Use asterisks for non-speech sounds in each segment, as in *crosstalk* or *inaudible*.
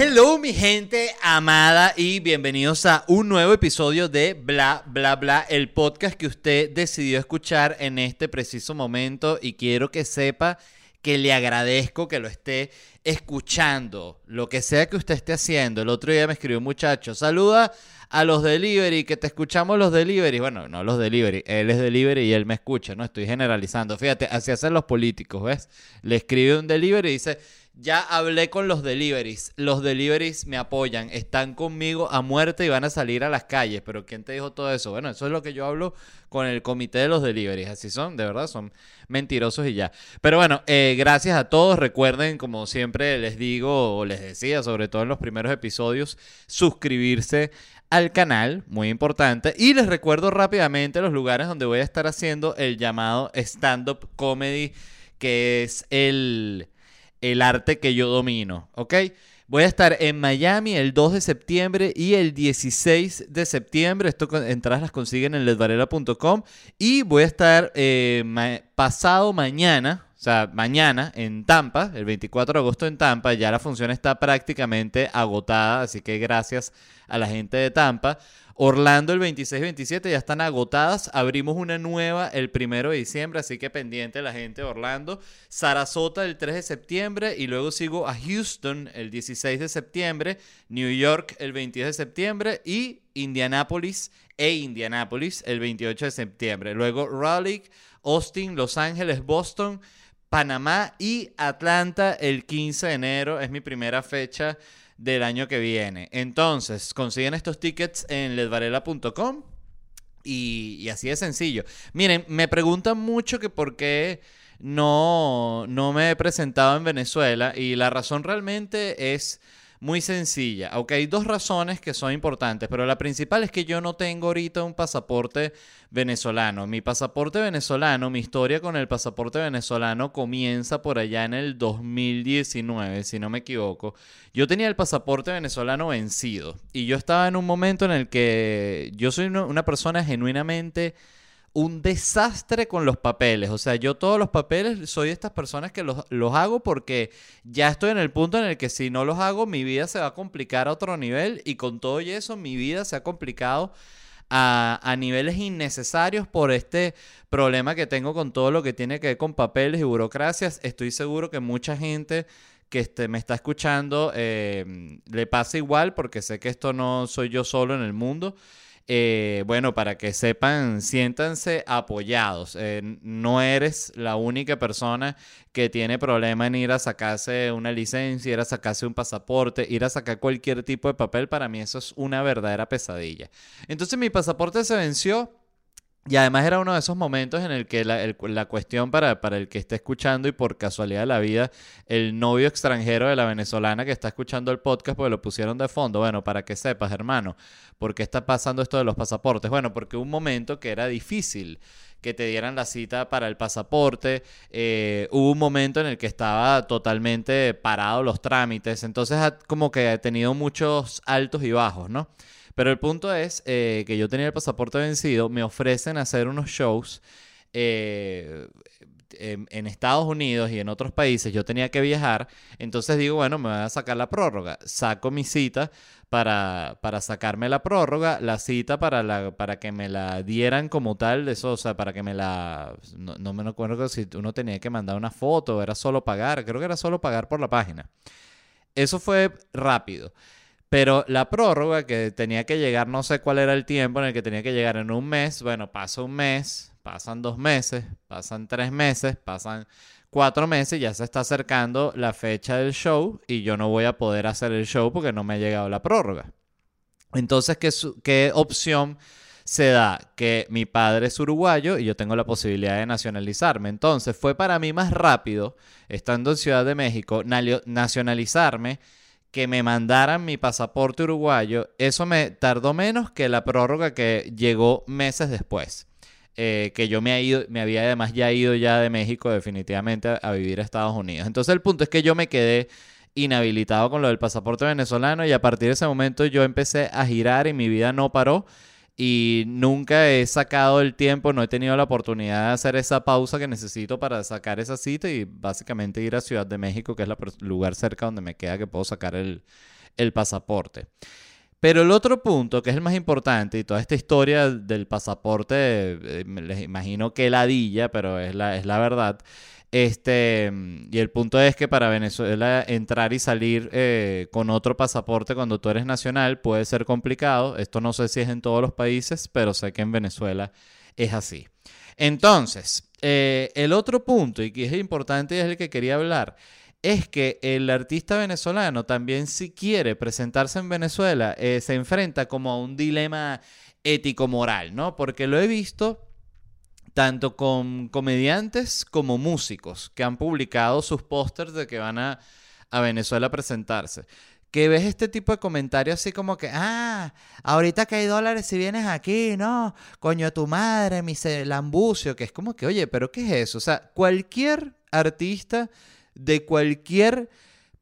Hello mi gente amada y bienvenidos a un nuevo episodio de Bla Bla Bla, el podcast que usted decidió escuchar en este preciso momento y quiero que sepa que le agradezco que lo esté escuchando, lo que sea que usted esté haciendo. El otro día me escribió un muchacho, saluda a los delivery, que te escuchamos los delivery. Bueno, no los delivery, él es delivery y él me escucha, ¿no? Estoy generalizando. Fíjate, así hacen los políticos, ¿ves? Le escribe un delivery y dice, ya hablé con los deliveries. Los deliveries me apoyan, están conmigo a muerte y van a salir a las calles. Pero ¿quién te dijo todo eso? Bueno, eso es lo que yo hablo con el comité de los deliveries. Así son, de verdad, son mentirosos y ya. Pero bueno, eh, gracias a todos. Recuerden, como siempre les digo o les decía, sobre todo en los primeros episodios, suscribirse al canal, muy importante. Y les recuerdo rápidamente los lugares donde voy a estar haciendo el llamado stand-up comedy, que es el el arte que yo domino, ¿ok? Voy a estar en Miami el 2 de septiembre y el 16 de septiembre. Esto entradas las consiguen en ledvarela.com. Y voy a estar eh, pasado mañana, o sea, mañana en Tampa, el 24 de agosto en Tampa. Ya la función está prácticamente agotada, así que gracias a la gente de Tampa. Orlando el 26-27 ya están agotadas. Abrimos una nueva el 1 de diciembre, así que pendiente la gente de Orlando. Sarasota el 3 de septiembre y luego sigo a Houston el 16 de septiembre, New York el 22 de septiembre y Indianapolis e Indianapolis el 28 de septiembre. Luego Raleigh, Austin, Los Ángeles, Boston. Panamá y Atlanta el 15 de enero es mi primera fecha del año que viene. Entonces, consiguen estos tickets en ledvarela.com y, y, así de sencillo. Miren, me preguntan mucho que por qué no, no me he presentado en Venezuela y la razón realmente es muy sencilla. Aunque hay dos razones que son importantes, pero la principal es que yo no tengo ahorita un pasaporte venezolano. Mi pasaporte venezolano, mi historia con el pasaporte venezolano comienza por allá en el 2019, si no me equivoco. Yo tenía el pasaporte venezolano vencido y yo estaba en un momento en el que yo soy una persona genuinamente un desastre con los papeles. O sea, yo todos los papeles soy de estas personas que los, hago porque ya estoy en el punto en el que si no los hago, mi vida se va a complicar a otro nivel y con todo y eso, mi vida se ha complicado a, a, niveles innecesarios por este problema que tengo con todo lo que tiene que ver con papeles y burocracias. Estoy seguro que mucha gente que este, me está escuchando eh, le pasa igual porque sé que esto no soy yo solo en el mundo. Eh, bueno, para que sepan, siéntanse apoyados. Eh, no eres la única persona que tiene problema en ir a sacarse una licencia, ir a sacarse un pasaporte, ir a sacar cualquier tipo de papel. Para mí eso es una verdadera pesadilla. Entonces mi pasaporte se venció y además era uno de esos momentos en el que la, cuestión para, para, el que esté escuchando y por casualidad de la vida, el novio extranjero de la venezolana que está escuchando el podcast, porque lo pusieron de fondo, bueno, para que sepas, hermano, ¿por qué está pasando esto de los pasaportes? Bueno, porque un momento que era difícil que te dieran la cita para el pasaporte, eh, hubo un momento en el que estaba totalmente parado los trámites, entonces como que ha tenido muchos altos y bajos, ¿no? Pero el punto es eh, que yo tenía el pasaporte vencido, me ofrecen hacer unos shows eh, en, Estados Unidos y en otros países, yo tenía que viajar, entonces digo, bueno, me voy a sacar la prórroga, saco mi cita para, para sacarme la prórroga, la cita para, la, para que me la dieran como tal, eso, o sea, para que me la... No, no me acuerdo si uno tenía que mandar una foto, era solo pagar, creo que era solo pagar por la página. Eso fue rápido. Pero la prórroga que tenía que llegar, no sé cuál era el tiempo en el que tenía que llegar en un mes, bueno, pasa un mes, pasan dos meses, pasan tres meses, pasan cuatro meses, ya se está acercando la fecha del show y yo no voy a poder hacer el show porque no me ha llegado la prórroga. Entonces, ¿qué, qué opción se da? Que mi padre es uruguayo y yo tengo la posibilidad de nacionalizarme. Entonces, fue para mí más rápido, estando en Ciudad de México, nacionalizarme que me mandaran mi pasaporte uruguayo, eso me tardó menos que la prórroga que llegó meses después. Eh, que yo me, ido, me había además ya ido ya de México definitivamente a, vivir a Estados Unidos. Entonces el punto es que yo me quedé inhabilitado con lo del pasaporte venezolano y a partir de ese momento yo empecé a girar y mi vida no paró y nunca he sacado el tiempo, no he tenido la oportunidad de hacer esa pausa que necesito para sacar esa cita y básicamente ir a Ciudad de México, que es el lugar cerca donde me queda que puedo sacar el, el pasaporte. Pero el otro punto, que es el más importante, y toda esta historia del pasaporte, eh, les imagino que ladilla, pero es la, es la verdad. Este, y el punto es que para Venezuela entrar y salir eh, con otro pasaporte cuando tú eres nacional puede ser complicado. Esto no sé si es en todos los países, pero sé que en Venezuela es así. Entonces, eh, el otro punto, y que es importante y es el que quería hablar, es que el artista venezolano también si quiere presentarse en Venezuela eh, se enfrenta como a un dilema ético-moral, ¿no? Porque lo he visto tanto con comediantes como músicos que han publicado sus pósters de que van a, a Venezuela a presentarse que ves este tipo de comentarios así como que, ah, ahorita que hay dólares si vienes aquí, no, coño tu madre, mi lambucio, que es como que, oye, pero ¿qué es eso? O sea, cualquier artista de cualquier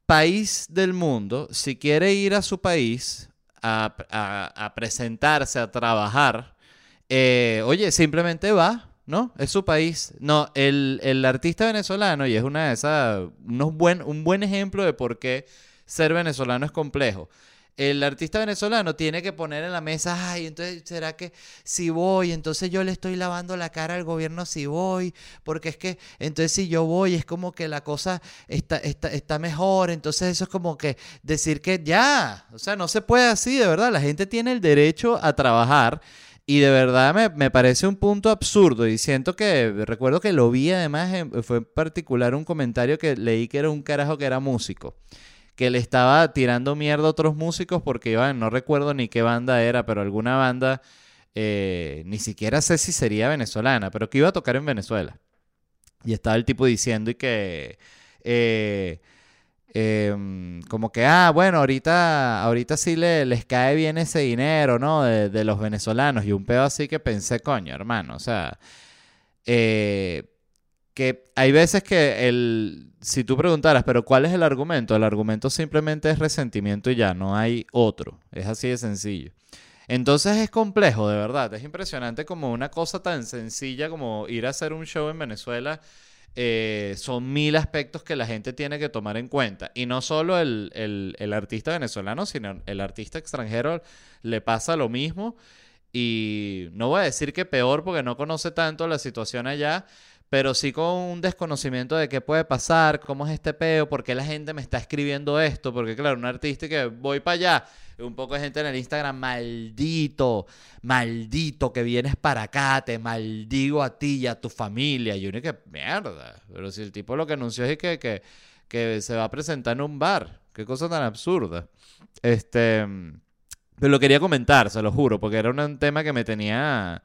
país del mundo, si quiere ir a su país a, presentarse, a trabajar, eh, oye, simplemente va, ¿no? Es su país. No, el, artista venezolano, y es una de esas, unos buen, un buen ejemplo de por qué ser venezolano es complejo el artista venezolano tiene que poner en la mesa, ay, entonces, ¿será que si voy? Entonces yo le estoy lavando la cara al gobierno si voy, porque es que, entonces si yo voy es como que la cosa está, está, está mejor, entonces eso es como que decir que ya, o sea, no se puede así, de verdad, la gente tiene el derecho a trabajar. Y de verdad me, me, parece un punto absurdo y siento que, recuerdo que lo vi además, fue en particular un comentario que leí que era un carajo que era músico que le estaba tirando mierda a otros músicos porque yo no recuerdo ni qué banda era, pero alguna banda, eh, ni siquiera sé si sería venezolana, pero que iba a tocar en Venezuela. Y estaba el tipo diciendo y que... Eh, em, como que, ah, bueno, ahorita, ahorita sí le, les cae bien ese dinero, ¿no? De, de, los venezolanos. Y un pedo así que pensé, coño, hermano, o sea, eh, que hay veces que el, si tú preguntaras, pero ¿cuál es el argumento? El argumento simplemente es resentimiento y ya, no hay otro. Es así de sencillo. Entonces es complejo, de verdad. Es impresionante como una cosa tan sencilla como ir a hacer un show en Venezuela. Eh, son mil aspectos que la gente tiene que tomar en cuenta. Y no solo el, el artista venezolano, sino el artista extranjero le pasa lo mismo. Y no voy a decir que peor porque no conoce tanto la situación allá, pero sí con un desconocimiento de qué puede pasar, cómo es este peo, por qué la gente me está escribiendo esto, porque claro, un artista que voy para allá, un poco de gente en el Instagram, maldito, maldito que vienes para acá, te maldigo a ti y a tu familia, y uno que, mierda, pero si el tipo lo que anunció es que, que, que se va a presentar en un bar, qué cosa tan absurda. Este, pero lo quería comentar, se lo juro, porque era un tema que me tenía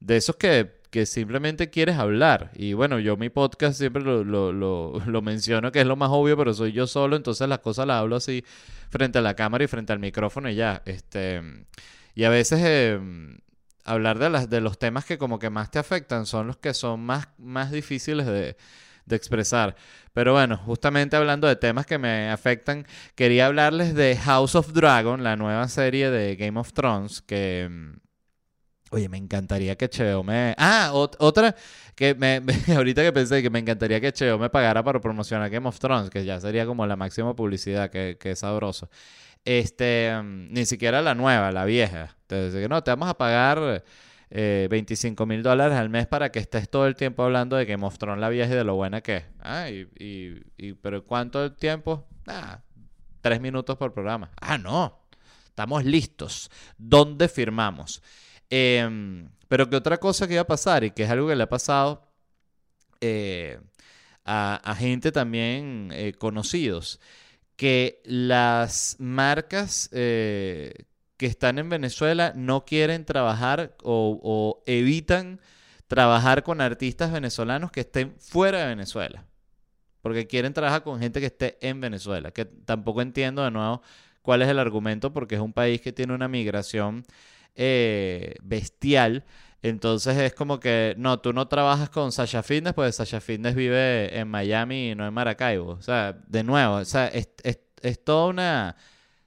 de esos que que simplemente quieres hablar. Y bueno, yo mi podcast siempre lo, lo, *laughs* lo, menciono que es lo más obvio, pero soy yo solo, entonces las cosas las hablo así frente a la cámara y frente al micrófono y ya. Este, y a veces em, hablar de, las, de los temas que como que más te afectan son los que son más, más difíciles de, de expresar. Pero bueno, justamente hablando de temas que me afectan, quería hablarles de House of Dragon, la nueva serie de Game of Thrones, que em, Oye, me encantaría que Cheo me... Ah, otra que me, *laughs* ahorita que pensé que me encantaría que Cheo me pagara para promocionar Game of Thrones, que ya sería como la máxima publicidad, que, que es sabroso. Este, mm, ni siquiera la nueva, la vieja. Entonces, no, te vamos a pagar 25 eh, mil dólares al mes para que estés todo el tiempo hablando de Game of Thrones, la vieja y de lo buena que es. Ah, y, y, pero ¿cuánto tiempo? Ah, tres minutos por programa. Ah, no. Estamos listos. ¿Dónde firmamos? Em, pero que otra cosa que iba a pasar y que es algo que le ha pasado eh, a, gente también eh, conocidos, que las marcas eh, que están en Venezuela no quieren trabajar o, evitan trabajar con artistas venezolanos que estén fuera de Venezuela. Porque quieren trabajar con gente que esté en Venezuela. Que tampoco entiendo de nuevo cuál es el argumento, porque es un país que tiene una migración eh, bestial. Entonces es como que, no, tú no trabajas con Sasha Fitness, pues Sasha Fitness vive en Miami y no en Maracaibo. O sea, de nuevo, o sea, es, toda una...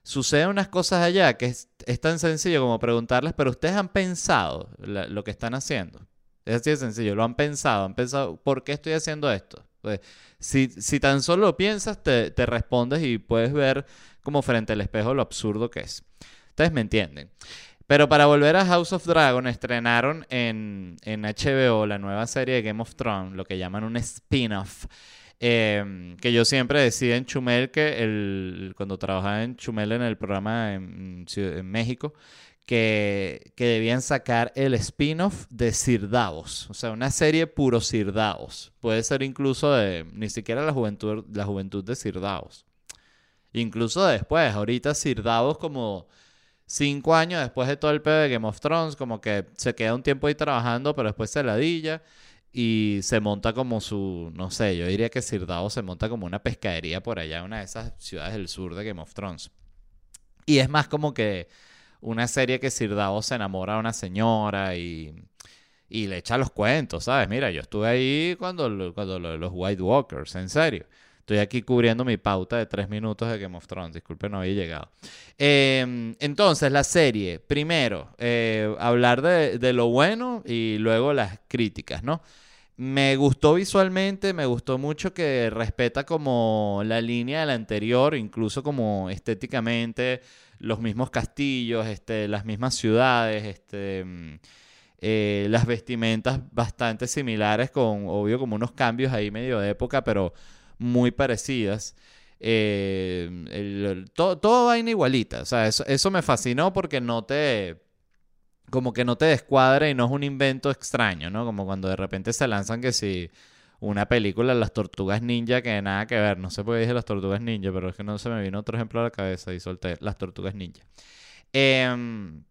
Suceden unas cosas allá que es, tan sencillo como preguntarles, pero ustedes han pensado lo que están haciendo. Es así de sencillo, lo han pensado, han pensado, ¿por qué estoy haciendo esto? Pues, si, si tan solo lo piensas, te, te respondes y puedes ver como frente al espejo lo absurdo que es. Ustedes me entienden. Pero para volver a House of Dragon, estrenaron en, en HBO la nueva serie de Game of Thrones, lo que llaman un spin-off. Em, que yo siempre decía en Chumel que el, cuando trabajaba en Chumel en el programa en, México, que, que, debían sacar el spin-off de Sir Davos. O sea, una serie puro Sir Davos. Puede ser incluso de ni siquiera la juventud, la juventud de Sir Davos. Incluso después, ahorita Sir Davos como cinco años después de todo el pedo de Game of Thrones, como que se queda un tiempo ahí trabajando, pero después se ladilla y se monta como su, no sé, yo diría que Sir Davos se monta como una pescadería por allá una de esas ciudades del sur de Game of Thrones. Y es más como que una serie que Sir Davos se enamora a una señora y, y le echa los cuentos, ¿sabes? Mira, yo estuve ahí cuando, cuando los White Walkers, en serio. Estoy aquí cubriendo mi pauta de tres minutos de Game of Thrones. Disculpe, no había llegado. Em, entonces, la serie. Primero, eh, hablar de, de, lo bueno y luego las críticas, ¿no? Me gustó visualmente, me gustó mucho que respeta como la línea de la anterior, incluso como estéticamente, los mismos castillos, este, las mismas ciudades, este, mm, eh, las vestimentas bastante similares, con obvio como unos cambios ahí medio de época, pero muy parecidas. Eh, todo, todo, vaina igualita. O sea, eso, eso, me fascinó porque no te. Como que no te descuadra y no es un invento extraño, ¿no? Como cuando de repente se lanzan que si. Una película, Las Tortugas Ninja, que nada que ver. No sé por qué dije Las Tortugas Ninja, pero es que no se me vino otro ejemplo a la cabeza y solté Las Tortugas Ninja. Em,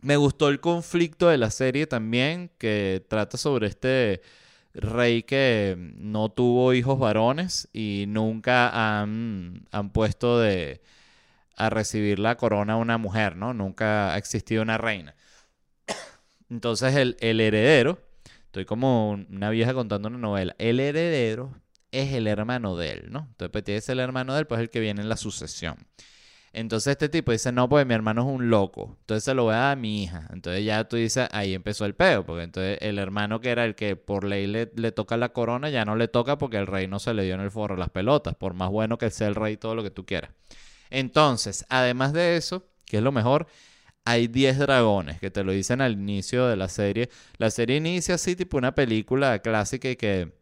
me gustó el conflicto de la serie también, que trata sobre este rey que no tuvo hijos varones y nunca han, han puesto de a recibir la corona a una mujer, ¿no? Nunca ha existido una reina. *coughs* Entonces el, el heredero, estoy como una vieja contando una novela, el heredero es el hermano de él, ¿no? Entonces pues, es el hermano de él, pues el que viene en la sucesión. Entonces este tipo dice, no, pues mi hermano es un loco. Entonces se lo voy a dar a mi hija. Entonces ya tú dices, ahí empezó el peo. Porque entonces el hermano que era el que por ley le, le, toca la corona, ya no le toca porque el rey no se le dio en el forro las pelotas. Por más bueno que sea el rey, todo lo que tú quieras. Entonces, además de eso, que es lo mejor, hay 10 dragones, que te lo dicen al inicio de la serie. La serie inicia así, tipo una película clásica y que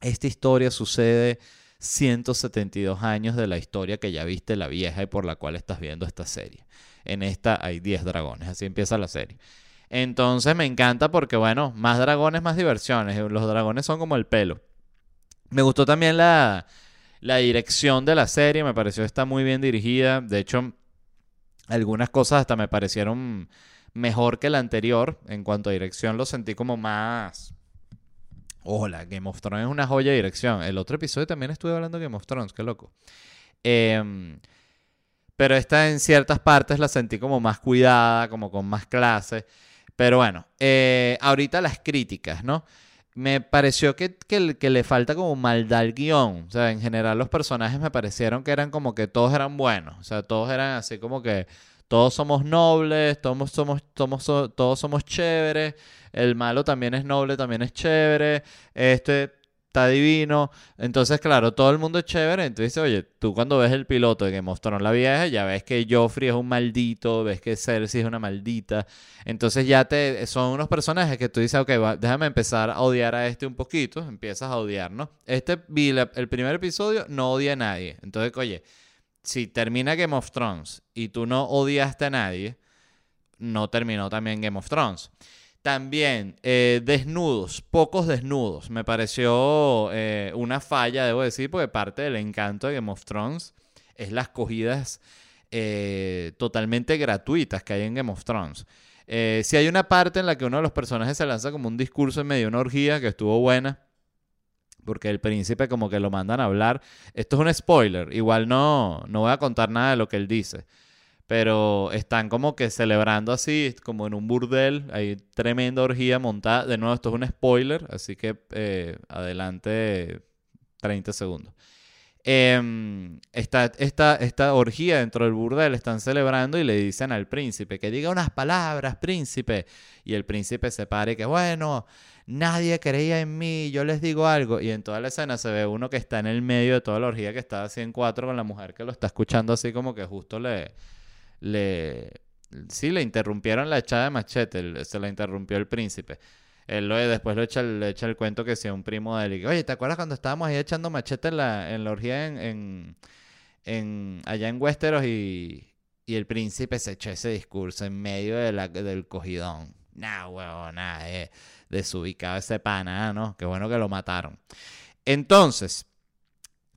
esta historia sucede 172 años de la historia que ya viste la vieja y por la cual estás viendo esta serie. En esta hay 10 dragones, así empieza la serie. Entonces me encanta porque, bueno, más dragones, más diversiones. Los dragones son como el pelo. Me gustó también la, la dirección de la serie, me pareció está muy bien dirigida. De hecho, algunas cosas hasta me parecieron mejor que la anterior. En cuanto a dirección, lo sentí como más Hola, Game of Thrones es una joya de dirección. El otro episodio también estuve hablando de Game of Thrones, qué loco. Em, pero esta en ciertas partes la sentí como más cuidada, como con más clase. Pero bueno, eh, ahorita las críticas, ¿no? Me pareció que, que, que, le falta como maldad al guion. O sea, en general los personajes me parecieron que eran como que todos eran buenos. O sea, todos eran así como que todos somos nobles, todos somos, somos, todos somos chéveres, el malo también es noble, también es chévere, este está divino. Entonces, claro, todo el mundo es chévere. Entonces, oye, tú cuando ves el piloto de que mostraron la vieja, ya ves que Joffrey es un maldito, ves que Cersei es una maldita. Entonces ya te son unos personajes que tú dices, ok, déjame empezar a odiar a este un poquito. Empiezas a odiar, ¿no? Este, el primer episodio no odia a nadie. Entonces, oye, si termina Game of Thrones y tú no odiaste a nadie, no terminó también Game of Thrones. También eh, desnudos, pocos desnudos. Me pareció eh, una falla, debo decir, porque parte del encanto de Game of Thrones es las cogidas eh, totalmente gratuitas que hay en Game of Thrones. si hay una parte en la que uno de los personajes se lanza como un discurso en medio de una orgía que estuvo buena, porque el príncipe como que lo mandan a hablar. Esto es un spoiler, igual no, no voy a contar nada de lo que él dice. Pero están como que celebrando así, como en un burdel, hay tremenda orgía montada. De nuevo, esto es un spoiler, así que eh, adelante 30 segundos. Em, esta, esta, esta orgía dentro del burdel están celebrando y le dicen al príncipe que diga unas palabras, príncipe. Y el príncipe se para y que, bueno, nadie creía en mí, yo les digo algo. Y en toda la escena se ve uno que está en el medio de toda la orgía que está así en cuatro con la mujer que lo está escuchando así como que justo le... le sí, le interrumpieron la echada de machete, se la interrumpió el príncipe. Él lo, después lo echa, le echa el cuento que sea un primo de él. Y, Oye, ¿te acuerdas cuando estábamos ahí echando machete en la, en la orgía en, en, allá en Westeros y, y el príncipe se echó ese discurso en medio de la, del cogidón? Nah, huevón, nada, eh, desubicado ese pana, ¿no? Qué bueno que lo mataron. Entonces,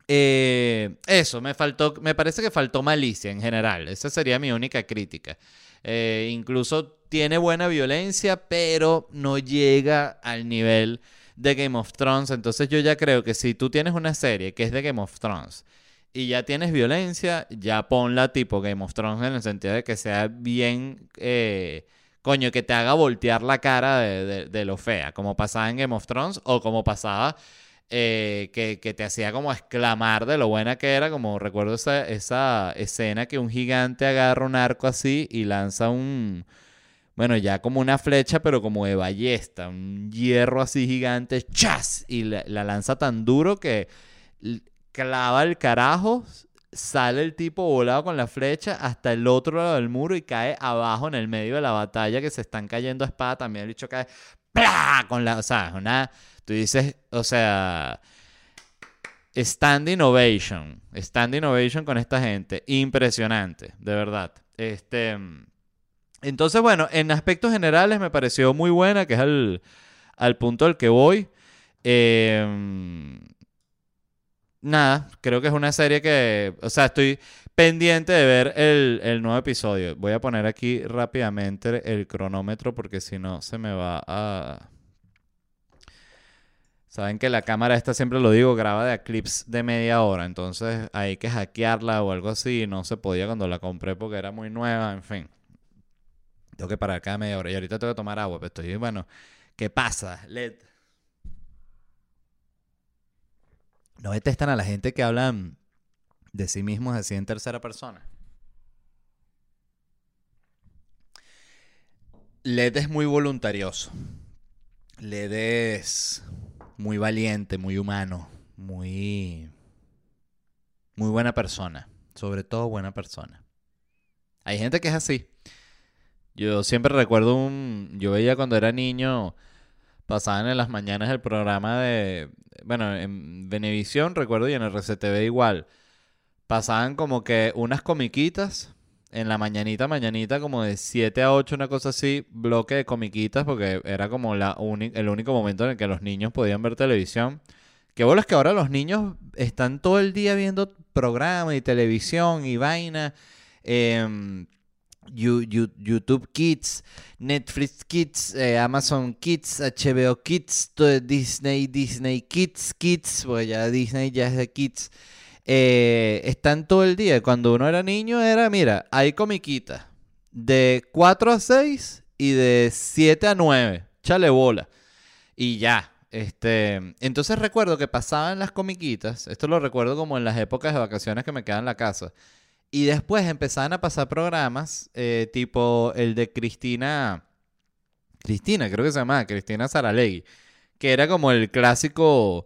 eh, eso, me faltó, me parece que faltó malicia en general. Esa sería mi única crítica. Eh, incluso tiene buena violencia, pero no llega al nivel de Game of Thrones. Entonces yo ya creo que si tú tienes una serie que es de Game of Thrones y ya tienes violencia, ya ponla tipo Game of Thrones en el sentido de que sea bien, eh, coño, que te haga voltear la cara de, lo fea, como pasaba en Game of Thrones o como pasaba... Eh, que, que, te hacía como exclamar de lo buena que era, como recuerdo esa, esa escena que un gigante agarra un arco así y lanza un, bueno, ya como una flecha, pero como de ballesta, un hierro así gigante, ¡chas! Y la, lanza tan duro que clava el carajo, sale el tipo volado con la flecha hasta el otro lado del muro y cae abajo en el medio de la batalla que se están cayendo a espada. También el bicho cae, ¡plá! Con la, o sea, una, tú dices, o sea, standing ovation, standing ovation con esta gente, impresionante, de verdad. Este... Entonces, bueno, en aspectos generales me pareció muy buena, que es al, punto al que voy. Em, nada, creo que es una serie que, o sea, estoy pendiente de ver el, el, nuevo episodio. Voy a poner aquí rápidamente el cronómetro porque si no se me va a... Saben que la cámara esta, siempre lo digo, graba de clips de media hora, entonces hay que hackearla o algo así. No se podía cuando la compré porque era muy nueva, en fin. Tengo que parar cada media hora. Y ahorita tengo que tomar agua. Pero estoy, bueno, ¿qué pasa? LED. No detestan a la gente que hablan de sí mismos así en tercera persona. LED es muy voluntarioso. LED es muy valiente, muy humano, muy muy buena persona, sobre todo buena persona. Hay gente que es así. Yo siempre recuerdo un... Yo veía cuando era niño, pasaban en las mañanas el programa de... Bueno, en Venevisión recuerdo y en el RCTV igual. Pasaban como que unas comiquitas en la mañanita, mañanita, como de 7 a 8, una cosa así, bloque de comiquitas, porque era como la el único momento en el que los niños podían ver televisión. Qué es que ahora los niños están todo el día viendo programas y televisión y vaina. Eh, YouTube Kids, Netflix Kids, eh, Amazon Kids, HBO Kids, Disney, Disney Kids, Kids, pues ya Disney ya es de Kids. Eh, están todo el día. Cuando uno era niño era, mira, hay comiquitas de 4 a 6 y de 7 a 9. Chale bola. Y ya. Este, entonces recuerdo que pasaban las comiquitas, esto lo recuerdo como en las épocas de vacaciones que me quedan en la casa y después empezaban a pasar programas eh, tipo el de Cristina. Cristina, creo que se llamaba, Cristina Saralegui. Que era como el clásico.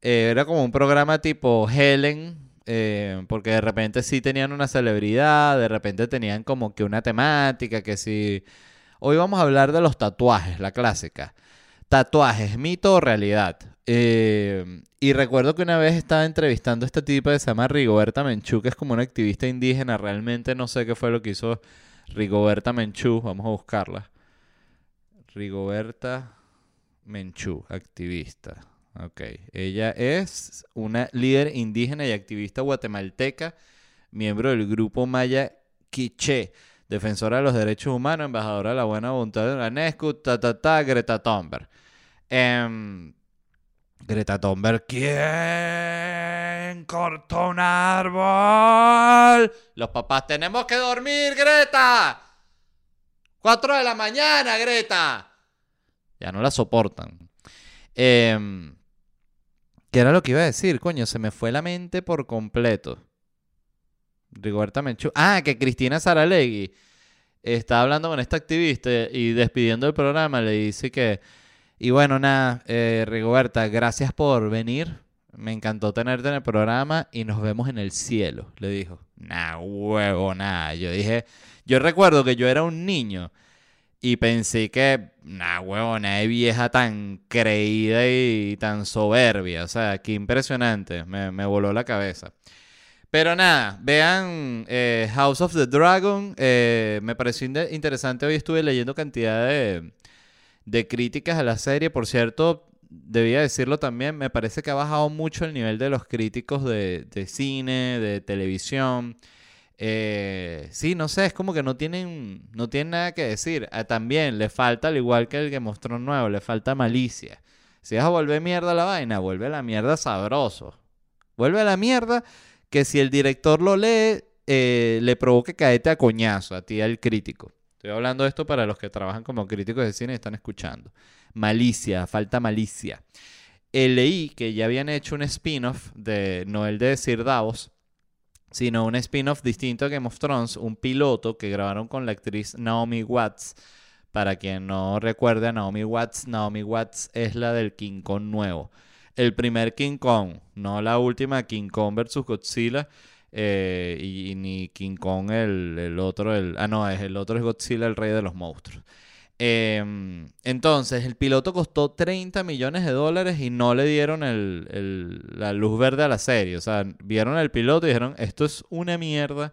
Eh, era como un programa tipo Helen. Eh, porque de repente sí tenían una celebridad, de repente tenían como que una temática, que si... Hoy vamos a hablar de los tatuajes, la clásica. Tatuajes, mito o realidad. Eh, y recuerdo que una vez estaba entrevistando a esta tipa que se llama Rigoberta Menchú, que es como una activista indígena. Realmente no sé qué fue lo que hizo Rigoberta Menchú. Vamos a buscarla. Rigoberta Menchú, activista. Ok. Ella es una líder indígena y activista guatemalteca, miembro del grupo Maya Quiché, defensora de los derechos humanos, embajadora de la buena voluntad de la UNESCO, ta, ta, ta, Greta Thunberg. Eh, Greta Thunberg, ¿quién cortó un árbol? Los papás, tenemos que dormir, Greta. Cuatro de la mañana, Greta. Ya no la soportan. Em, ¿Qué era lo que iba a decir? Coño, se me fue la mente por completo. Rigoberta Menchú. Ah, que Cristina Saralegui está hablando con esta activista y despidiendo el programa le dice que... Y bueno, nada, eh, Rigoberta, gracias por venir. Me encantó tenerte en el programa y nos vemos en el cielo, le dijo. Nah, huevo, nada. Yo dije, yo recuerdo que yo era un niño y pensé que, nah, huevo, de vieja tan creída y tan soberbia. O sea, qué impresionante. Me, me voló la cabeza. Pero nada, vean eh, House of the Dragon. Eh, me pareció interesante. Hoy estuve leyendo cantidad de, de críticas a la serie. Por cierto, debía decirlo también, me parece que ha bajado mucho el nivel de los críticos de, cine, de televisión. Eh, sí, no sé, es como que no tienen, no tienen nada que decir. Ah, también le falta, al igual que el que mostró nuevo, le falta malicia. Si vas a volver mierda la vaina, vuelve la mierda sabroso. Vuelve a la mierda que si el director lo lee, eh, le provoque caerte a coñazo a ti, al crítico. Estoy hablando de esto para los que trabajan como críticos de cine y están escuchando. Malicia, falta malicia. Eh, leí que ya habían hecho un spin-off de, no el de Sir Davos, sino un spin-off distinto a Game of Thrones, un piloto que grabaron con la actriz Naomi Watts. Para quien no recuerde a Naomi Watts, Naomi Watts es la del King Kong nuevo. El primer King Kong, no la última King Kong versus Godzilla, eh, y, ni King Kong el, otro, el, ah no, es el otro es Godzilla, el rey de los monstruos. Em, entonces, el piloto costó 30 millones de dólares y no le dieron la luz verde a la serie. O sea, vieron el piloto y dijeron, esto es una mierda.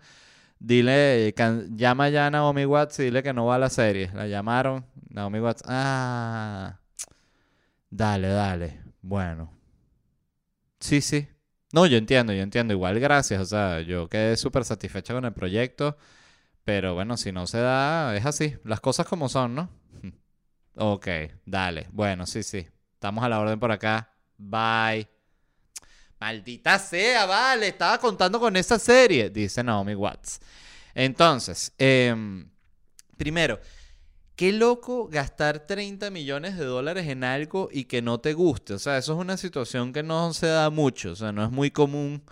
Dile, llama ya a Naomi Watts y dile que no va a la serie. La llamaron, Naomi Watts, ah, dale, dale. Bueno. Sí, sí. No, yo entiendo, yo entiendo. Igual, gracias. O sea, yo quedé súper satisfecha con el proyecto. Pero bueno, si no se da, es así. Las cosas como son, ¿no? *laughs* ok, dale. Bueno, sí, sí. Estamos a la orden por acá. Bye. Maldita sea, vale. Estaba contando con esa serie, dice Naomi Watts. Entonces, em, primero, qué loco gastar 30 millones de dólares en algo y que no te guste. O sea, eso es una situación que no se da mucho. O sea, no es muy común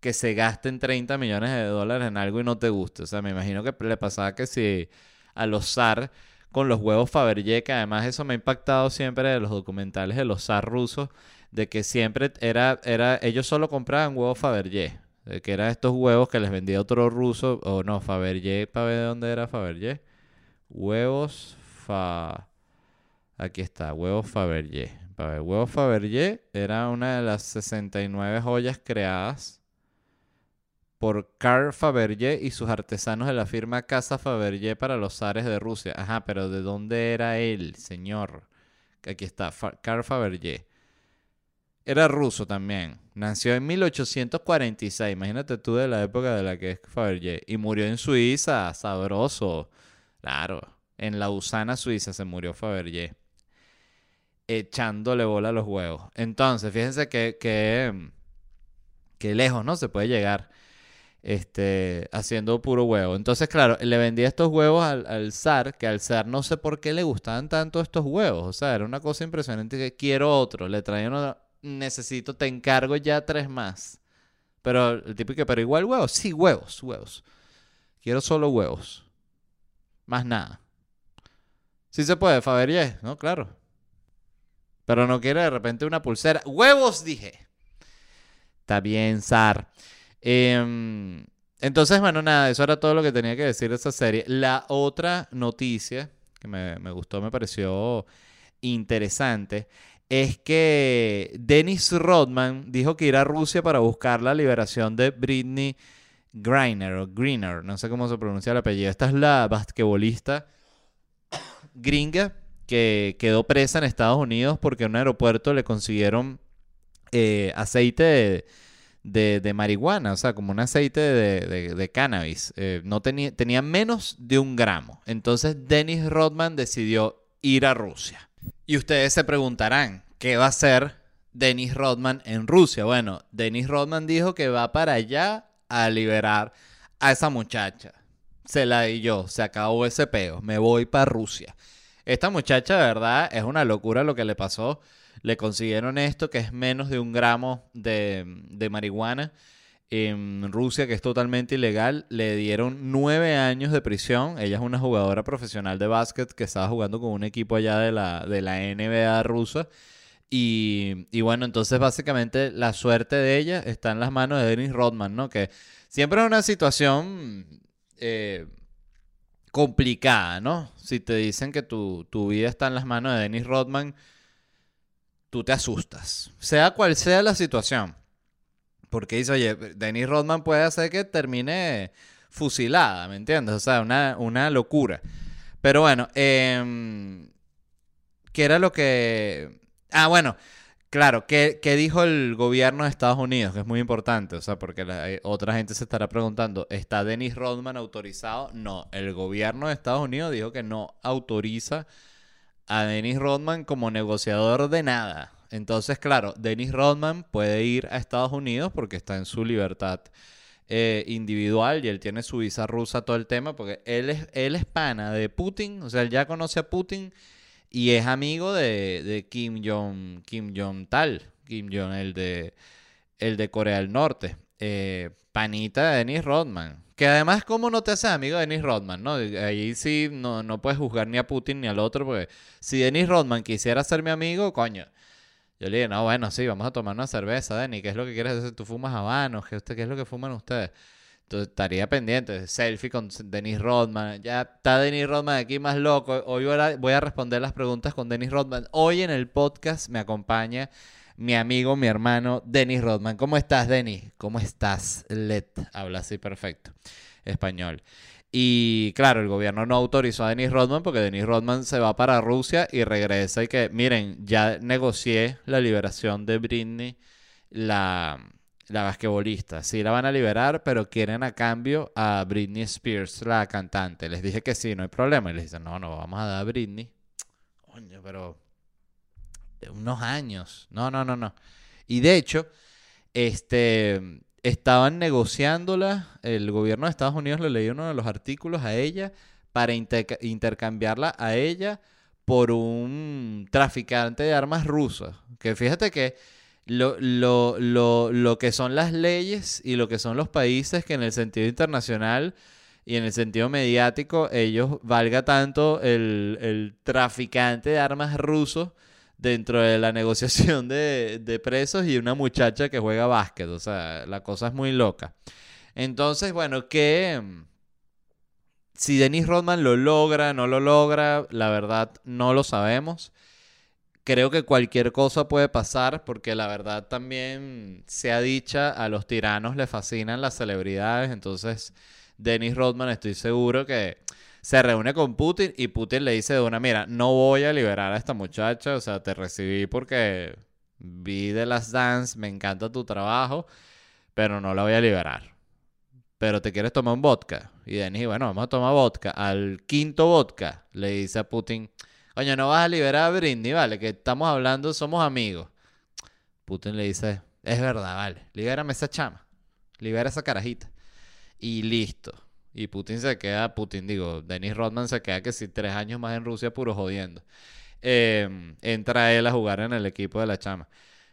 que se gasten 30 millones de dólares en algo y no te guste. O sea, me imagino que le pasaba que si a los zar con los huevos Fabergé, que además eso me ha impactado siempre de los documentales de los zar rusos, de que siempre era, era, ellos solo compraban huevos Fabergé, que eran estos huevos que les vendía otro ruso, o no, Fabergé, para ver de dónde era Fabergé. Huevos Fa... Aquí está, huevos Fabergé. Para Fabergé era una de las 69 joyas creadas por Carl Fabergé y sus artesanos de la firma Casa Fabergé para los zares de Rusia. Ajá, pero ¿de dónde era él, señor? Aquí está, Carl Fabergé. Era ruso también. Nació en 1846. Imagínate tú de la época de la que es Fabergé. Y murió en Suiza, sabroso. Claro, en la Usana, Suiza, se murió Fabergé. Echándole bola a los huevos. Entonces, fíjense que, que, que lejos, ¿no? Se puede llegar este, haciendo puro huevo. Entonces, claro, le vendía estos huevos al, zar, que al zar no sé por qué le gustaban tanto estos huevos. O sea, era una cosa impresionante que quiero otro. Le traía uno, necesito, te encargo ya tres más. Pero el que, pero igual huevos, sí, huevos, huevos. Quiero solo huevos. Más nada. Sí se puede, Fabergé, ¿no? Claro. Pero no quiere de repente una pulsera. ¡Huevos! Dije. Está bien, Zar. Em, entonces, bueno, nada, eso era todo lo que tenía que decir de esa serie. La otra noticia que me, me gustó, me pareció interesante, es que Dennis Rodman dijo que irá a Rusia para buscar la liberación de Britney Griner o Greener, no sé cómo se pronuncia el apellido. Esta es la basquetbolista gringa que quedó presa en Estados Unidos porque en un aeropuerto le consiguieron eh, aceite de, marihuana, o sea, como un aceite de, cannabis. Eh, no tenía, tenía menos de un gramo. Entonces Dennis Rodman decidió ir a Rusia. Y ustedes se preguntarán, ¿qué va a hacer Dennis Rodman en Rusia? Bueno, Dennis Rodman dijo que va para allá a liberar a esa muchacha. Se la di yo, se acabó ese peo, me voy para Rusia. Esta muchacha, de verdad, es una locura lo que le pasó. le consiguieron esto, que es menos de un gramo de, de marihuana en Rusia, que es totalmente ilegal, le dieron nueve años de prisión. Ella es una jugadora profesional de básquet que estaba jugando con un equipo allá de la, de la NBA rusa. Y, y, bueno, entonces básicamente la suerte de ella está en las manos de Dennis Rodman, ¿no? Que siempre es una situación eh, complicada, ¿no? Si te dicen que tu, tu vida está en las manos de Dennis Rodman, tú te asustas. Sea cual sea la situación. Porque dice, oye, Dennis Rodman puede hacer que termine fusilada, ¿me entiendes? O sea, una, una locura. Pero bueno, eh, ¿qué era lo que... Ah, bueno, claro, ¿qué, ¿qué, dijo el gobierno de Estados Unidos? Que es muy importante, o sea, porque la, otra gente se estará preguntando, ¿está Dennis Rodman autorizado? No, el gobierno de Estados Unidos dijo que no autoriza a Dennis Rodman como negociador de nada. Entonces, claro, Dennis Rodman puede ir a Estados Unidos porque está en su libertad eh, individual y él tiene su visa rusa, todo el tema, porque él es, él es pana de Putin, o sea, él ya conoce a Putin y es amigo de, de Kim Jong Kim Jong tal, Kim Jong el de el de Corea del Norte, eh, panita de Dennis Rodman. Que además, ¿cómo no te haces amigo de Dennis Rodman? ¿no? Ahí sí no, no puedes juzgar ni a Putin ni al otro, porque si Dennis Rodman quisiera ser mi amigo, coño, yo le dije, no, bueno, sí, vamos a tomar una cerveza, Denny. ¿Qué es lo que quieres hacer? ¿Tú fumas habanos? ¿Qué, usted, ¿Qué es lo que fuman ustedes? Entonces estaría pendiente. Selfie con Dennis Rodman. Ya está Dennis Rodman aquí más loco. Hoy voy a responder las preguntas con Dennis Rodman. Hoy en el podcast me acompaña mi amigo, mi hermano, Dennis Rodman. ¿Cómo estás, Dennis? ¿Cómo estás, Let? Habla así perfecto. Español. Y claro, el gobierno no autorizó a Denis Rodman porque Denis Rodman se va para Rusia y regresa y que, miren, ya negocié la liberación de Britney, la, la basquetbolista. Sí la van a liberar, pero quieren a cambio a Britney Spears, la cantante. Les dije que sí, no hay problema. Y les dicen, no, no, vamos a dar a Britney. Coño, pero de unos años. No, no, no, no. Y de hecho, este estaban negociándola, el gobierno de Estados Unidos le leyó uno de los artículos a ella para intercambiarla a ella por un traficante de armas ruso. Que fíjate que lo, lo, lo, lo, que son las leyes y lo que son los países que en el sentido internacional y en el sentido mediático ellos valga tanto el, el traficante de armas ruso dentro de la *laughs* negociación de, presos y una muchacha que juega básquet. O sea, la cosa es muy loca. Entonces, bueno, que si Dennis Rodman lo logra, no lo logra, la verdad no lo sabemos. Creo que cualquier cosa puede pasar porque la verdad también se ha dicha, a los tiranos le fascinan las celebridades. Entonces, Dennis Rodman estoy seguro que se reúne con Putin y Putin le dice de una, mira, no voy a liberar a esta muchacha, o sea, te recibí porque vi de las dance, me encanta tu trabajo, pero no la voy a liberar. Pero te quieres tomar un vodka. Y Denis, bueno, vamos a tomar vodka. Al quinto vodka le dice a Putin, coño, no vas a liberar a Brindy, vale, que estamos hablando, somos amigos. Putin le dice, es verdad, vale, libérame esa chama, libera esa carajita. Y listo. Y Putin se queda, Putin digo, Denis Rodman se queda que si tres años más en Rusia puro jodiendo. Em, entra él a jugar en el equipo de la chama.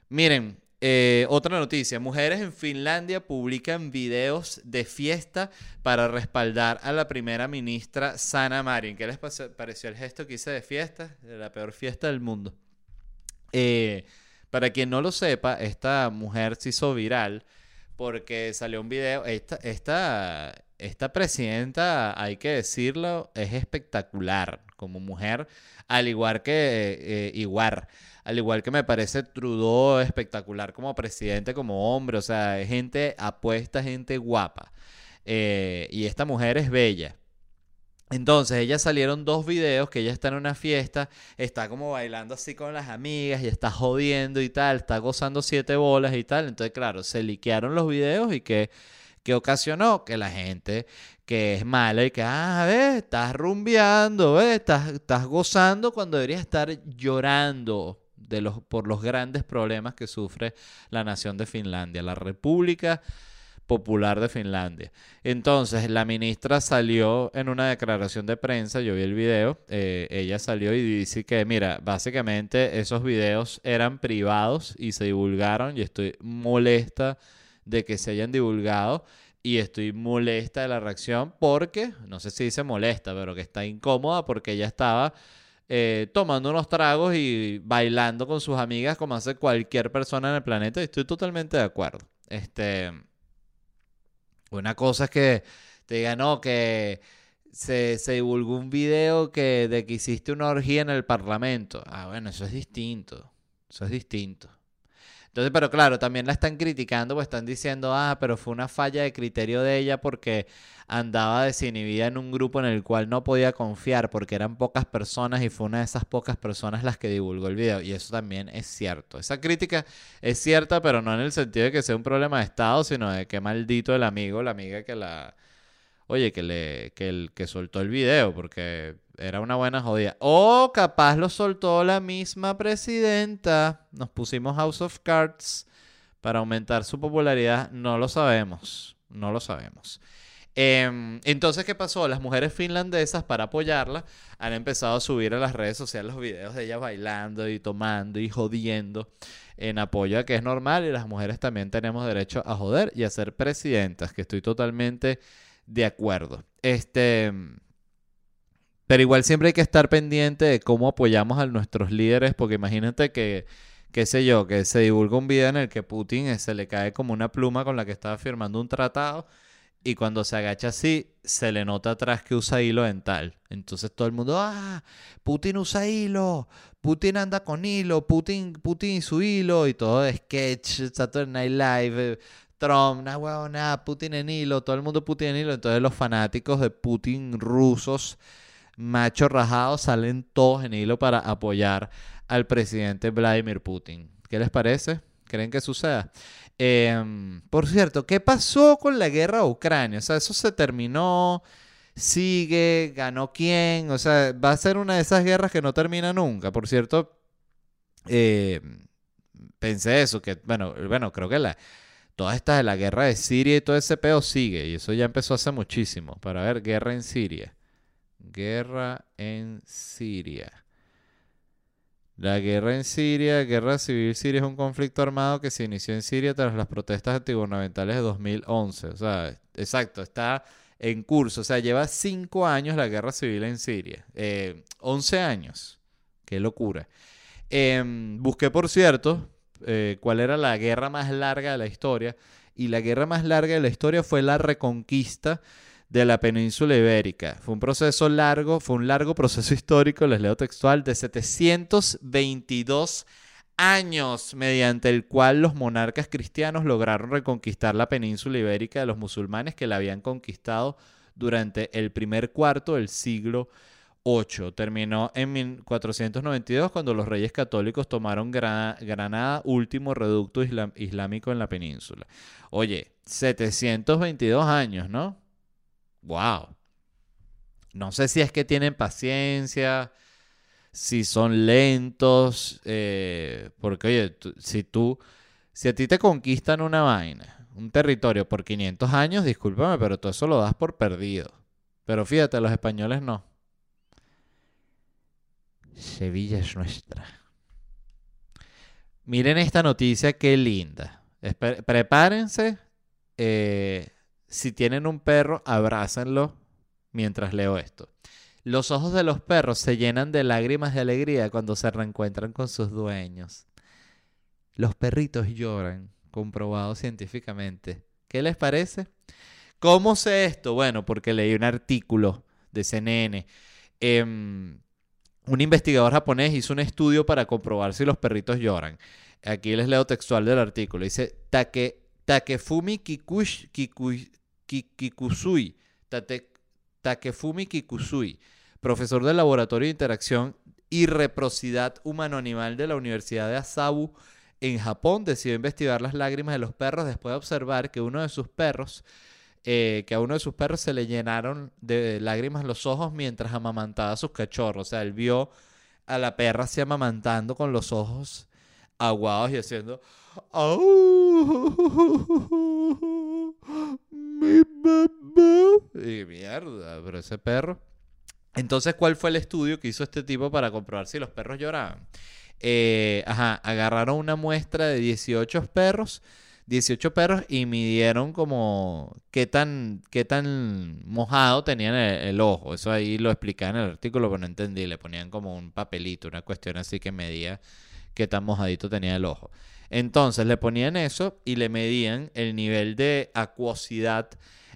Miren, eh, otra noticia, mujeres en Finlandia publican videos de fiesta para respaldar a la primera ministra Sana Marin. ¿Qué les pareció el gesto que hice de fiesta? La peor fiesta del mundo. Eh, para quien no lo sepa, esta mujer se hizo viral porque salió un video, esta, esta, esta presidenta, hay que decirlo, es espectacular como mujer, al igual que eh, al igual que me parece Trudeau espectacular como presidente, como hombre, o sea, gente apuesta, gente guapa. Eh, y esta mujer es bella. Entonces, ellas salieron dos videos que ella está en una fiesta, está como bailando así con las amigas y está jodiendo y tal, está gozando siete bolas y tal. Entonces, claro, se liquearon los videos y que que ocasionó que la gente que es mala y que, ah, ves, estás rumbeando, ves, estás, estás gozando cuando deberías estar llorando de los, por los grandes problemas que sufre la nación de Finlandia. La república popular de Finlandia. Entonces, la ministra salió en una declaración de prensa, yo vi el video, eh, ella salió y dice que, mira, básicamente esos videos eran privados y se divulgaron y estoy molesta de que se hayan divulgado y estoy molesta de la reacción porque, no sé si dice molesta, pero que está incómoda porque ella estaba eh, tomando unos tragos y bailando con sus amigas como hace cualquier persona en el planeta y estoy totalmente de acuerdo. Este, una cosa es que te digan, no, que se, se, divulgó un video que, de que hiciste una orgía en el Parlamento. Ah, bueno, eso es distinto. Eso es distinto. Entonces, pero claro, también la están criticando, pues están diciendo, ah, pero fue una falla de criterio de ella porque andaba desinhibida en un grupo en el cual no podía confiar porque eran pocas personas y fue una de esas pocas personas las que divulgó el video. Y eso también es cierto. Esa crítica es cierta, pero no en el sentido de que sea un problema de Estado, sino de que maldito el amigo, la amiga que la... Oye, que le que el que soltó el video porque era una buena jodida. O capaz lo soltó la misma presidenta. Nos pusimos House of Cards para aumentar su popularidad. No lo sabemos. No lo sabemos. Em, entonces, ¿qué pasó? Las mujeres finlandesas, para apoyarla, han empezado a subir a las redes sociales los videos de ella bailando y tomando y jodiendo en apoyo a que es normal y las mujeres también tenemos derecho a joder y a ser presidentas, que estoy totalmente de acuerdo. Este, pero igual siempre hay que estar pendiente de cómo apoyamos a nuestros líderes, porque imagínate que, qué sé yo, que se divulga un video en el que Putin eh, se le cae como una pluma con la que estaba firmando un tratado y cuando se agacha así, se le nota atrás que usa hilo dental. Entonces todo el mundo, ah, Putin usa hilo, Putin anda con hilo, Putin, Putin su hilo, y todo sketch, Saturday Night Live, Trump, nada huevo, nada, Putin en hilo, todo el mundo Putin en hilo. Entonces los fanáticos de Putin rusos machos rajados salen todos en hilo para apoyar al presidente Vladimir Putin. ¿Qué les parece? ¿Creen que suceda? Em, por cierto, ¿qué pasó con la guerra a Ucrania? O sea, eso se terminó, sigue, ganó quién. O sea, va a ser una de esas guerras que no termina nunca. Por cierto, em, pensé eso, que bueno, bueno, creo que la, toda esta de la guerra de Siria y todo ese peo sigue. Y eso ya empezó hace muchísimo. Para ver, guerra en Siria. Guerra en Siria. La guerra en Siria, guerra civil siria es un conflicto armado que se inició en Siria tras las protestas antigubernamentales de 2011. O sea, exacto, está en curso. O sea, lleva cinco años la guerra civil en Siria. Eh, 11 años. Qué locura. Em, busqué, por cierto, eh, cuál era la guerra más larga de la historia. Y la guerra más larga de la historia fue la reconquista de la península ibérica. Fue un proceso largo, fue un largo proceso *laughs* histórico, les leo textual, de 722 años, mediante el cual los monarcas cristianos lograron reconquistar la península ibérica de los musulmanes que la habían conquistado durante el primer cuarto del siglo VIII. Terminó en 1492 cuando los reyes católicos tomaron Granada, último reducto islámico en la península. Oye, 722 años, ¿no? Wow. No sé si es que tienen paciencia, si son lentos, eh, porque oye, si tú, si a ti te conquistan una vaina, un territorio por 500 años, discúlpame, pero todo eso lo das por perdido. Pero fíjate, los españoles no. Sevilla es nuestra. Miren esta noticia, qué linda. prepárense. Eh, si tienen un perro, abrácenlo mientras leo esto. Los ojos de los perros se llenan de lágrimas de alegría cuando se reencuentran con sus dueños. Los perritos lloran, comprobado científicamente. ¿Qué les parece? ¿Cómo sé esto? Bueno, porque leí un artículo de CNN. Em, un investigador japonés hizo un estudio para comprobar si los perritos lloran. Aquí les leo textual del artículo. Dice, Take, Takefumi Kikush, Kikush, Kikusui, Takefumi Kikusui, profesor del Laboratorio de Interacción y Reciprocidad Humano-Animal de la Universidad de Asabu en Japón, decidió investigar las lágrimas de los perros después de observar que uno de sus perros, eh, que a uno de sus perros se le llenaron de lágrimas los ojos mientras amamantaba a sus cachorros. O sea, él vio a la perra así amamantando con los ojos aguados y haciendo... *laughs* mi mamá. Y mierda, pero ese perro. Entonces, ¿cuál fue el estudio que hizo este tipo para comprobar si los perros lloraban? Eh, ajá, agarraron una muestra de 18 perros 18 perros y midieron como qué tan, qué tan mojado tenían el, ojo. Eso ahí lo explicaban en el artículo, pero no entendí. Le ponían como un papelito, una cuestión así que medía qué tan mojadito tenía el ojo. Entonces le ponían eso y le medían el nivel de acuosidad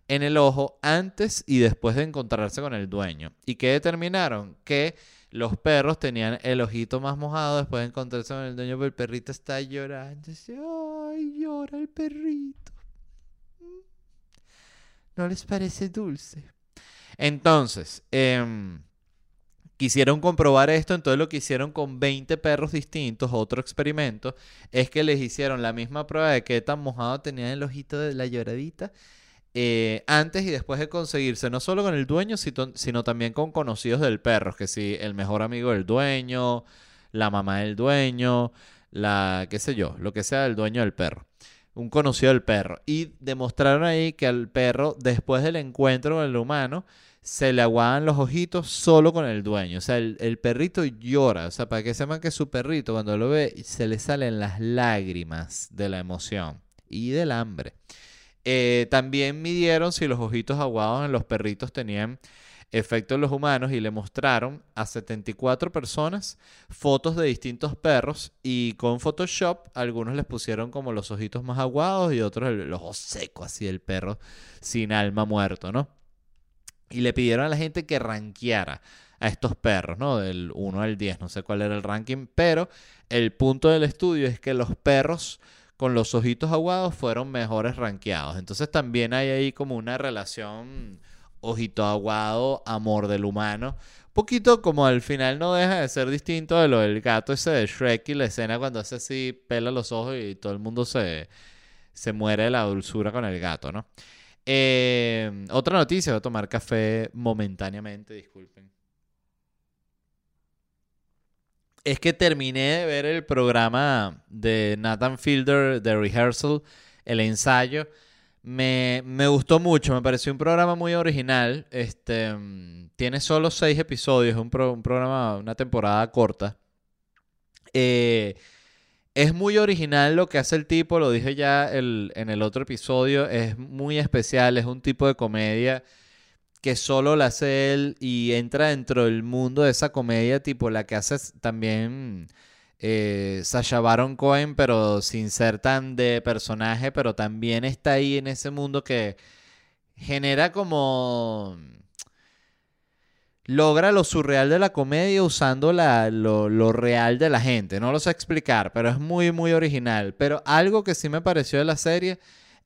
en el ojo antes y después de encontrarse con el dueño. ¿Y qué determinaron? Que los perros tenían el ojito más mojado después de encontrarse con el dueño, pero el perrito está llorando. Ay, llora el perrito. ¿No les parece dulce? Entonces, em, quisieron comprobar esto, entonces lo que hicieron con 20 perros distintos, otro experimento, es que les hicieron la misma prueba de qué tan mojado tenían el ojito de la lloradita eh, antes y después de conseguirse, no solo con el dueño, sino, también con conocidos del perro, que si el mejor amigo del dueño, la mamá del dueño, la, qué sé yo, lo que sea del dueño del perro. Un conocido del perro. Y demostraron ahí que al perro, después del encuentro con el humano, se le aguaban los ojitos solo con el dueño. O sea, el, el, perrito llora. O sea, para que sepan que su perrito, cuando lo ve, se le salen las lágrimas de la emoción y del hambre. Eh, también midieron si los ojitos aguados en los perritos tenían efecto en los humanos y le mostraron a 74 personas fotos de distintos perros y con Photoshop algunos les pusieron como los ojitos más aguados y otros el, ojo seco así el perro sin alma muerto, ¿no? Y le pidieron a la gente que rankeara a estos perros, ¿no? Del 1 al 10, no sé cuál era el ranking, pero el punto del estudio es que los perros con los ojitos aguados fueron mejores rankeados. Entonces también hay ahí como una relación ojito aguado, amor del humano. Poquito como al final no deja de ser distinto de lo del gato ese de Shrek y la escena cuando hace así, pela los ojos y todo el mundo se, se muere de la dulzura con el gato, ¿no? Eh, otra noticia, voy a tomar café momentáneamente, disculpen. es que terminé de ver el programa de Nathan Fielder de Rehearsal, el ensayo. Me, gustó mucho, me pareció un programa muy original. Este, tiene solo seis episodios, un, un programa, una temporada corta. Eh, es muy original lo que hace el tipo, lo dije ya en el otro episodio, es muy especial, es un tipo de comedia que solo la hace él y entra dentro del mundo de esa comedia, tipo la que hace también eh, Sasha Baron Cohen, pero sin ser tan de personaje, pero también está ahí en ese mundo que genera como logra lo surreal de la comedia usando la, lo, lo, real de la gente. No lo sé explicar, pero es muy, muy original. Pero algo que sí me pareció de la serie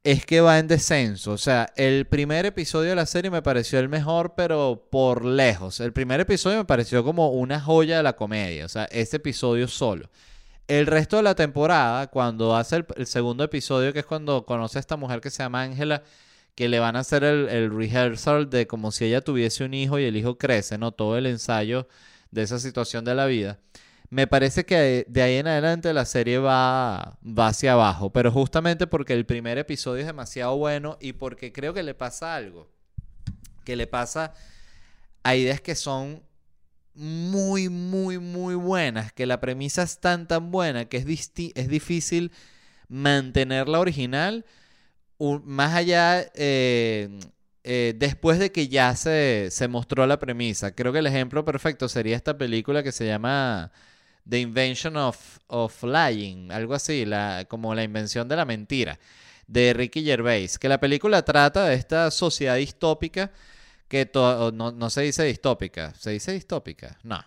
es que va en descenso. O sea, el primer episodio de la serie me pareció el mejor, pero por lejos. El primer episodio me pareció como una joya de la comedia. O sea, ese episodio solo. El resto de la temporada, cuando hace el, segundo episodio, que es cuando conoce a esta mujer que se llama Ángela, que le van a hacer el, rehearsal de como si ella tuviese un hijo y el hijo crece, ¿no? Todo el ensayo de esa situación de la vida me parece que de ahí en adelante la serie va, va hacia abajo, pero justamente porque el primer episodio es demasiado bueno y porque creo que le pasa algo, que le pasa a ideas que son muy, muy, muy buenas, que la premisa es tan, tan buena que es, es difícil mantener la más allá... Eh, eh, después de que ya se, se mostró la premisa. Creo que el ejemplo perfecto sería esta película que se llama The Invention of, of Lying, algo así, la, como la invención de la mentira, de Ricky Gervais, que la película trata de esta sociedad distópica que no, no se dice distópica, se dice distópica, no.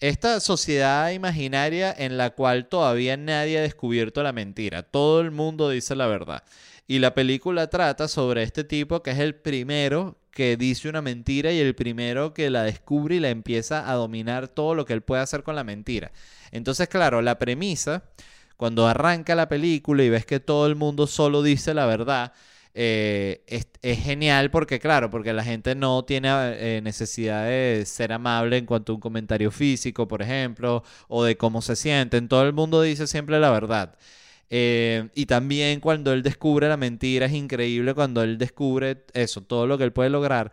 Esta sociedad imaginaria en la cual todavía nadie ha descubierto la mentira, todo el mundo dice la verdad. Y la película trata sobre este tipo que es el primero que dice una mentira y el primero que la descubre y la empieza a dominar todo lo que él puede hacer con la mentira. Entonces, claro, la premisa, cuando arranca la película y ves que todo el mundo solo dice la verdad, eh, es, genial porque, claro, porque la gente no tiene eh, necesidad de ser amable en cuanto a un comentario físico, por ejemplo, o de cómo se sienten. Todo el mundo dice siempre la verdad. Eh, y también cuando él descubre la mentira es increíble cuando él descubre eso, todo lo que él puede lograr.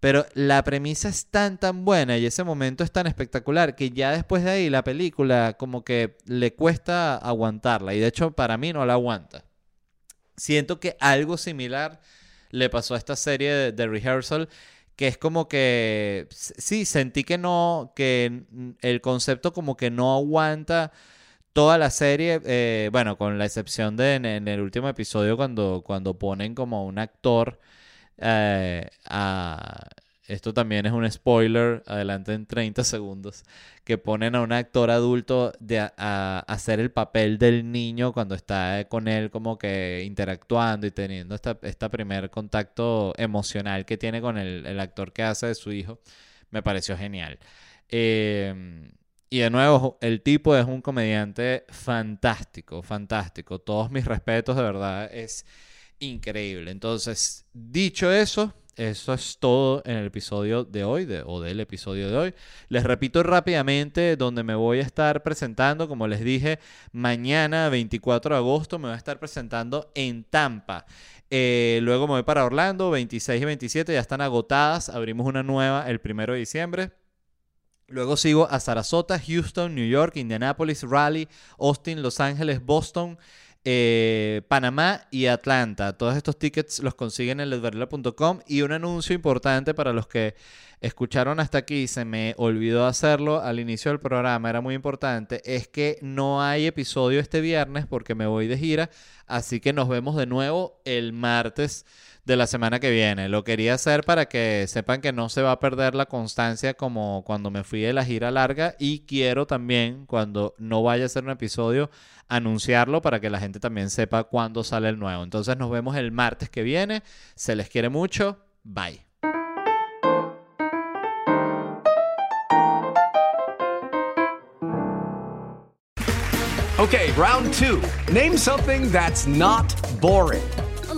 Pero la premisa es tan tan buena y ese momento es tan espectacular que ya después de ahí la película como que le cuesta aguantarla y de hecho para mí no la aguanta. Siento que algo similar le pasó a esta serie de, de Rehearsal que es como que sí, sentí que no, que el concepto como que no aguanta toda la serie, eh, bueno, con la excepción de en, el último episodio cuando, cuando ponen como un actor eh, a... Esto también es un spoiler, adelante en 30 segundos, que ponen a un actor adulto de a, hacer el papel del niño cuando está con él como que interactuando y teniendo esta, este primer contacto emocional que tiene con el, el, actor que hace de su hijo. Me pareció genial. Eh, y de nuevo, el tipo es un comediante fantástico, fantástico. Todos mis respetos, de verdad, es increíble. Entonces, dicho eso, eso es todo en el episodio de hoy, o del episodio de hoy. Les repito rápidamente donde me voy a estar presentando. Como les dije, mañana, 24 de agosto, me voy a estar presentando en Tampa. Eh, luego me voy para Orlando, 26 y 27, ya están agotadas. Abrimos una nueva el 1 de diciembre. Luego sigo a Sarasota, Houston, New York, Indianapolis, Raleigh, Austin, Los Ángeles, Boston, eh, Panamá y Atlanta. Todos estos tickets los consiguen en ledvarela.com y un anuncio importante para los que escucharon hasta aquí, se me olvidó hacerlo al inicio del programa, era muy importante, es que no hay episodio este viernes porque me voy de gira, así que nos vemos de nuevo el martes de la semana que viene. Lo quería hacer para que sepan que no se va a perder la constancia como cuando me fui de la gira larga y quiero también cuando no vaya a ser un episodio anunciarlo para que la gente también sepa cuándo sale el nuevo. Entonces nos vemos el martes que viene. Se les quiere mucho. Bye. Okay, round two. Name something that's not boring.